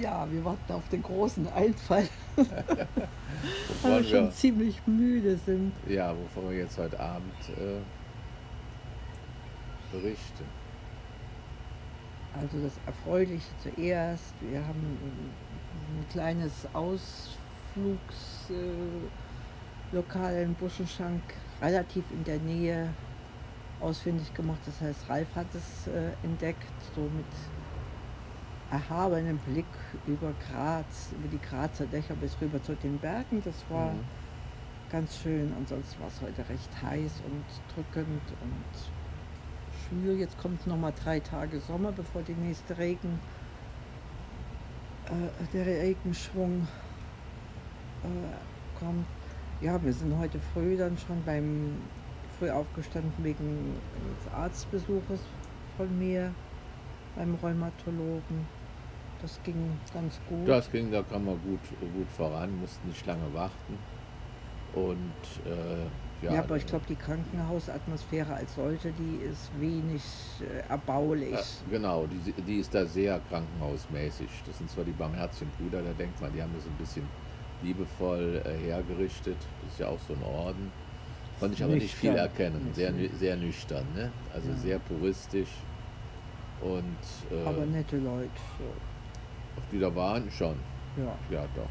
Ja, wir warten auf den großen Einfall, weil wir schon ziemlich müde sind. ja, wovon wir jetzt heute Abend äh, berichten. Also das Erfreuliche zuerst. Wir haben ein ein kleines Ausflugslokal in Buschenschank relativ in der Nähe ausfindig gemacht. Das heißt, Ralf hat es äh, entdeckt, so mit erhabenem Blick über Graz, über die Grazer Dächer bis rüber zu den Bergen. Das war Mhm. ganz schön. Ansonsten war es heute recht heiß und drückend und schwül. Jetzt kommt noch mal drei Tage Sommer, bevor die nächste Regen, äh, der Regenschwung äh, kommt. Ja, wir sind heute früh dann schon beim früh aufgestanden wegen des Arztbesuches von mir beim Rheumatologen. Das ging ganz gut. Das ging, da kam man gut, gut voran, mussten nicht lange warten. Und äh, ja, Ja, aber ich glaube, die Krankenhausatmosphäre als solche, die ist wenig äh, erbaulich. äh, genau, die, die ist da sehr krankenhausmäßig. Das sind zwar die barmherzigen Brüder, da denkt man, die haben das ein bisschen liebevoll äh, hergerichtet. Das ist ja auch so ein Orden. Konnte ich aber nicht viel erkennen. Sehr, sehr nüchtern, ne? Also Ja. sehr puristisch. Und äh, aber nette Leute. So. Auch die da waren schon. Ja, Ja, doch.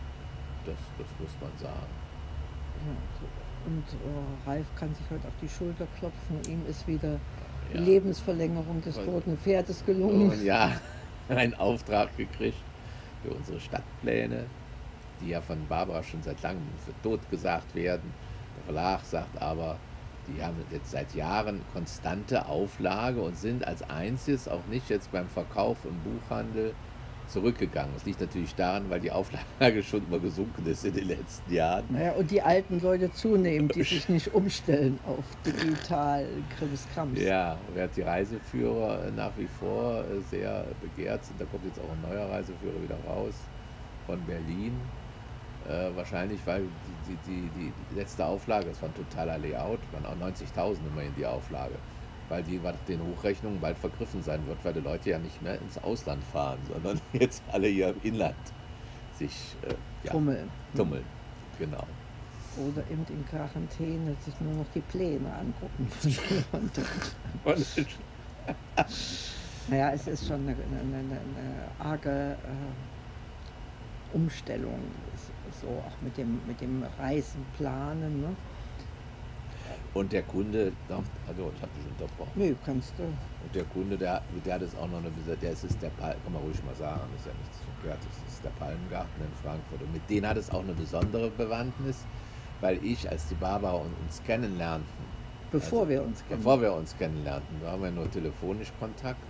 Das, das muss man sagen. ja. Und äh, Ralf kann sich heute auf die Schulter klopfen. Ihm ist wieder die Ja. Lebensverlängerung des roten Pferdes gelungen. Und ja, einen Auftrag gekriegt für unsere Stadtpläne, die ja von Barbara schon seit langem für tot gesagt werden. Der Verlag sagt aber, die haben jetzt seit Jahren konstante Auflage und sind als einziges auch nicht jetzt beim Verkauf im Buchhandel zurückgegangen. Das liegt natürlich daran, weil die Auflage schon mal gesunken ist in den letzten Jahren. Naja, und die alten Leute zunehmend, die sich nicht umstellen auf digital Krimskrams. Ja, während die Reiseführer äh, nach wie vor äh, sehr begehrt sind, da kommt jetzt auch ein neuer Reiseführer wieder raus von Berlin. Äh, wahrscheinlich, weil die, die, die, die letzte Auflage, das war ein totaler Layout, waren auch 90.000 immerhin die Auflage, weil die den Hochrechnungen bald vergriffen sein wird, weil die Leute ja nicht mehr ins Ausland fahren, sondern jetzt alle hier im Inland sich äh, ja, Trummeln. tummeln. Genau. Oder eben in Quarantäne sich nur noch die Pläne angucken. von. Naja, es ist schon eine, eine, eine, arge äh, Umstellung, so auch mit dem, mit dem Reisen planen. Ne? Und der Kunde, also ich habe dich unterbrochen. Nö, kannst du. Und der Kunde, der, der hat es auch noch eine der ist, ist der Pal kann man ruhig mal sagen, das ist ja nichts verkehrt, das ist der Palmengarten in Frankfurt. Und mit denen hat es auch eine besondere Bewandtnis, weil ich, als die Barbara und uns kennenlernten, Bevor Also, wir uns kennen. bevor wir uns kennenlernten, da haben wir nur telefonisch Kontakt.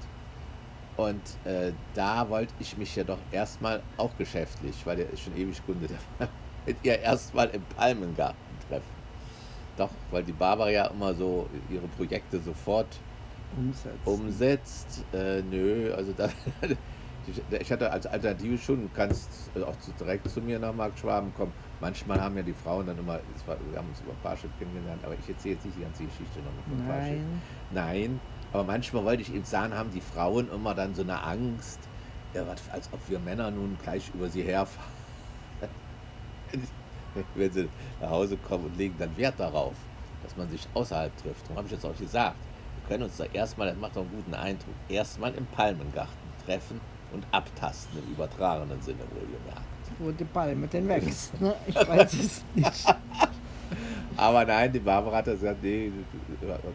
Und äh, da wollte ich mich ja doch erstmal auch geschäftlich, weil der ist schon ewig Kunde, der mit ihr erstmal im Palmengarten treffen. Doch, weil die Barbara ja immer so ihre Projekte sofort umsetzen. umsetzt. Äh, nö, also da, ich hatte als Alternative schon, du kannst äh, auch zu, direkt zu mir nach Markt Schwaben kommen. Manchmal haben ja die Frauen dann immer, war, wir haben uns über Parship kennengelernt, aber ich erzähle jetzt nicht die ganze Geschichte noch von Parship. Nein. Nein, aber manchmal wollte ich eben sagen, haben die Frauen immer dann so eine Angst, ja, was, als ob wir Männer nun gleich über sie herfahren. Wenn sie nach Hause kommen und legen dann Wert darauf, dass man sich außerhalb trifft. Darum habe ich jetzt auch gesagt, wir können uns da erstmal, das macht doch einen guten Eindruck, erstmal im Palmengarten treffen und abtasten im übertragenen Sinne wohlgemerkt. Wo die Palme denn wächst. Ne? Ich weiß es nicht. Aber nein, die Barbara hat gesagt, nee,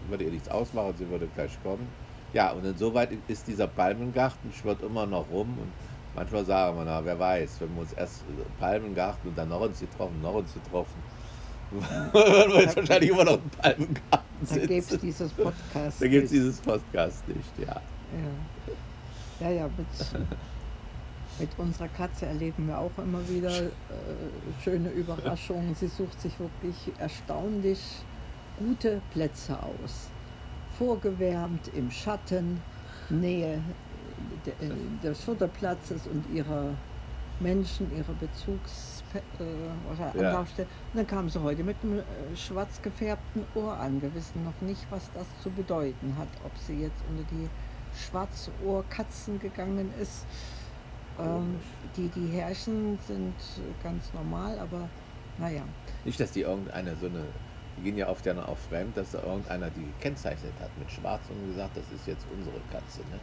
würde ihr nichts ausmachen, sie würde gleich kommen. Ja, und insoweit ist dieser Palmengarten, schwirrt immer noch rum und manchmal sagen wir, na, wer weiß, wenn wir uns erst Palmengarten und dann noch uns getroffen, noch uns getroffen, würden wir jetzt wahrscheinlich immer noch im Palmengarten Da gäbe es sitzen. dieses Podcast. Da gibt es nicht. dieses Podcast nicht, ja. Ja, ja, ja mit, mit unserer Katze erleben wir auch immer wieder äh, schöne Überraschungen. Sie sucht sich wirklich erstaunlich gute Plätze aus. Vorgewärmt im Schatten, Nähe äh, des Futterplatzes und ihrer Menschen, ihrer Bezugs- äh, oder Ja. Anlaufstelle. Und dann kam sie heute mit einem äh, schwarz gefärbten Ohr an. Wir wissen noch nicht, was das zu bedeuten hat. Ob sie jetzt unter die Schwarzohrkatzen gegangen ist Ähm, die, die Herrchen sind ganz normal, aber naja. Nicht, dass die irgendeine so eine, die gehen ja oft ja noch auf fremd, dass da irgendeiner die gekennzeichnet hat mit Schwarz und gesagt, das ist jetzt unsere Katze. Ne?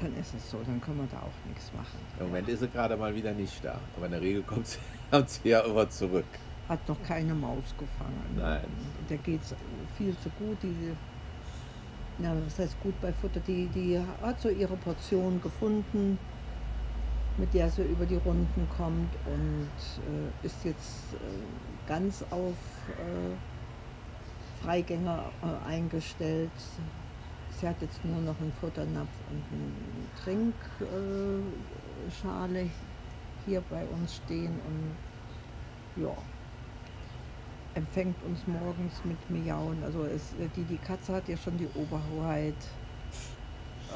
Dann ist es so, dann können wir da auch nichts machen. Im Moment ist sie gerade mal wieder nicht da, aber in der Regel kommt sie, kommt sie ja immer zurück. Hat noch keine Maus gefangen. Nein. Der geht viel zu gut. Die, ja, was heißt gut bei Futter? Die, die hat so ihre Portion gefunden, mit der sie über die Runden kommt und äh, ist jetzt äh, ganz auf äh, Freigänger äh, eingestellt. Sie hat jetzt nur noch einen Futternapf und eine Trinkschale hier bei uns stehen und ja, empfängt uns morgens mit Miauen. Also es, die, die Katze hat ja schon die Oberhoheit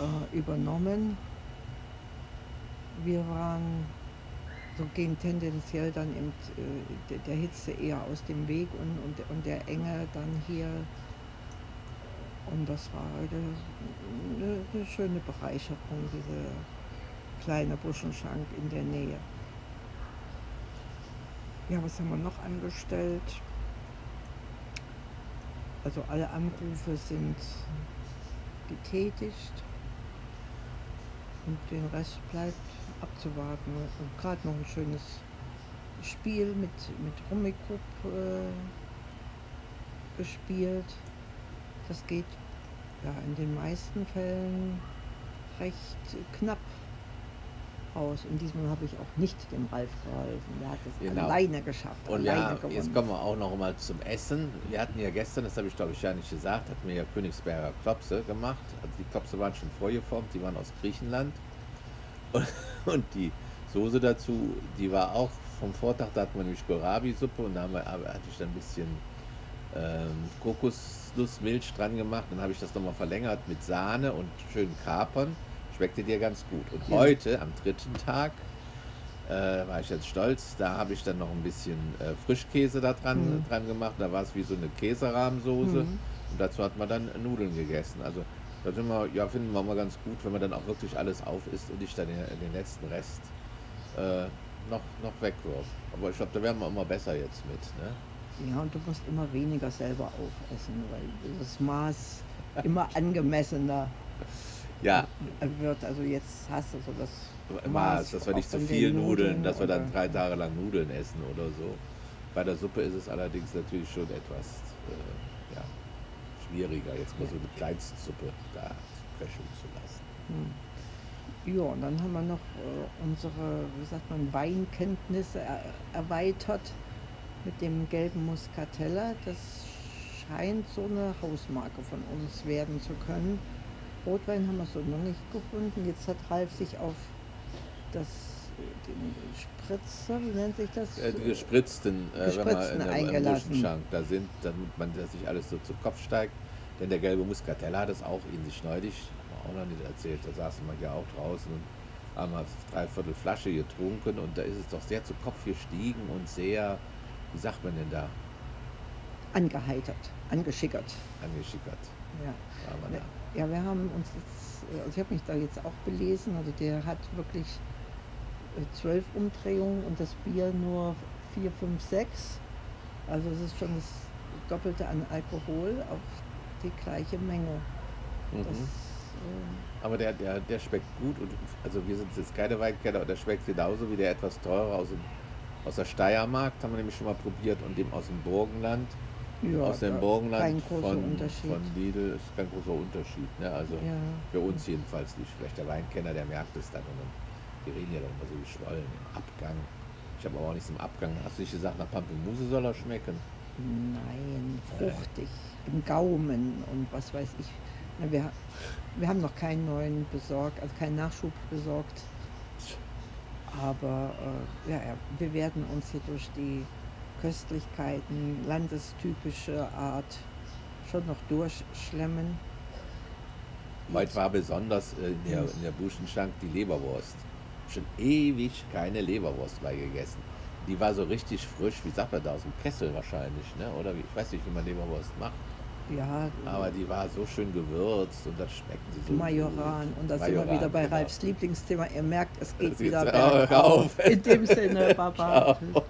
äh, übernommen. Wir waren so gehen tendenziell dann eben äh, der Hitze eher aus dem Weg und, und, und der Enge dann hier und das war eine, eine, schöne Bereicherung, diese kleine Buschenschank in der Nähe. Ja, was haben wir noch angestellt? Also alle Anrufe sind getätigt und den Rest bleibt abzuwarten. Und gerade noch ein schönes Spiel mit, mit Rummikub äh, gespielt. Das geht ja in den meisten Fällen recht knapp aus. Und diesmal habe ich auch nicht dem Ralf geholfen. Der hat es Genau. alleine geschafft. Und alleine ja, gewonnen. jetzt kommen wir auch noch mal zum Essen. Wir hatten ja gestern, das habe ich glaube ich ja nicht gesagt, hatten wir ja Königsberger Klopse gemacht. Also die Klopse waren schon vorgeformt, die waren aus Griechenland. Und, und die Soße dazu, die war auch vom Vortag, da hatten wir nämlich Kohlrabi-Suppe und da haben wir, hatte ich dann ein bisschen ähm, Kokosnussmilch dran gemacht. Dann habe ich das nochmal verlängert mit Sahne und schönen Kapern. Schmeckte dir ganz gut. Und Ja. heute, am dritten Tag, äh, war ich jetzt stolz. Da habe ich dann noch ein bisschen äh, Frischkäse da dran, Mhm. dran gemacht. Da war es wie so eine Käserahmsoße. Mhm. Und dazu hat man dann Nudeln gegessen. Also da sind wir, ja, finden wir mal ganz gut, wenn man dann auch wirklich alles auf isst und nicht dann den, den letzten Rest äh, noch, noch wegwirft. Aber ich glaube, da werden wir immer besser jetzt mit. Ne? Ja, und du musst immer weniger selber aufessen, weil das Maß immer angemessener Ja, wird. Also jetzt hast du so das Maß, dass wir nicht zu viel Nudeln, dass wir dann drei Tage lang Nudeln essen oder so. Bei der Suppe ist es allerdings natürlich schon etwas äh, ja, schwieriger, jetzt mal so eine Kleinstsuppe da köcheln zu lassen. Hm. Ja, und dann haben wir noch äh, unsere, wie sagt man, Weinkenntnisse er erweitert mit dem gelben Muscatella. Das scheint so eine Hausmarke von uns werden zu können. Rotwein haben wir so noch nicht gefunden. Jetzt hat Ralf sich auf das, den Spritzer, wie nennt sich das? Äh, die gespritzten, äh, wenn man im eingelassen. Buschenschank da sind, damit man dass sich alles so zu Kopf steigt. Denn der gelbe Muscatella hat es auch in sich neulich, haben wir auch noch nicht erzählt, da saßen wir ja auch draußen und haben eine Dreiviertel Flasche getrunken und da ist es doch sehr zu Kopf gestiegen und sehr, wie sagt man denn da, Angeheitert, angeschickert. angeschickert. Ja. Ne. Ja, wir haben uns jetzt, also ich habe mich da jetzt auch belesen, also der hat wirklich äh, zwölf Umdrehungen und das Bier nur vier, fünf, sechs. Also es ist schon das Doppelte an Alkohol auf die gleiche Menge. Das, Mhm. äh, Aber der, der, der schmeckt gut und also wir sind jetzt keine Weinkenner und der schmeckt genauso wie der etwas teure aus, dem, aus der Steiermark, haben wir nämlich schon mal probiert und dem aus dem Burgenland. äh, ja, aus dem Burgenland von, von Lidl ist kein großer Unterschied. Ne? Also ja. für uns jedenfalls nicht. Vielleicht der Weinkenner, der merkt es dann. Und dann die reden ja doch immer so geschwollen im Abgang. Ich habe aber auch nichts im Abgang. Hast du nicht gesagt, nach Pampelmuse soll er schmecken? Nein, fruchtig, im Gaumen und was weiß ich. Wir, wir haben noch keinen neuen besorgt, also keinen Nachschub besorgt. Aber äh, ja, wir werden uns hier durch die Köstlichkeiten, landestypische Art schon noch durchschlemmen. Heute war besonders äh, in der, in der Buschenschank die Leberwurst. Schon ewig keine Leberwurst mehr gegessen. Die war so richtig frisch, wie sagt man da, aus dem Kessel wahrscheinlich, ne? Oder wie, ich weiß nicht, wie man Leberwurst macht. Ja, Aber die war so schön gewürzt und das schmeckten sie so. Majoran. gut. Und da sind wir wieder bei genau. Ralfs Lieblingsthema. Ihr merkt, es geht wieder bergauf. In dem Sinne, Baba. Ciao.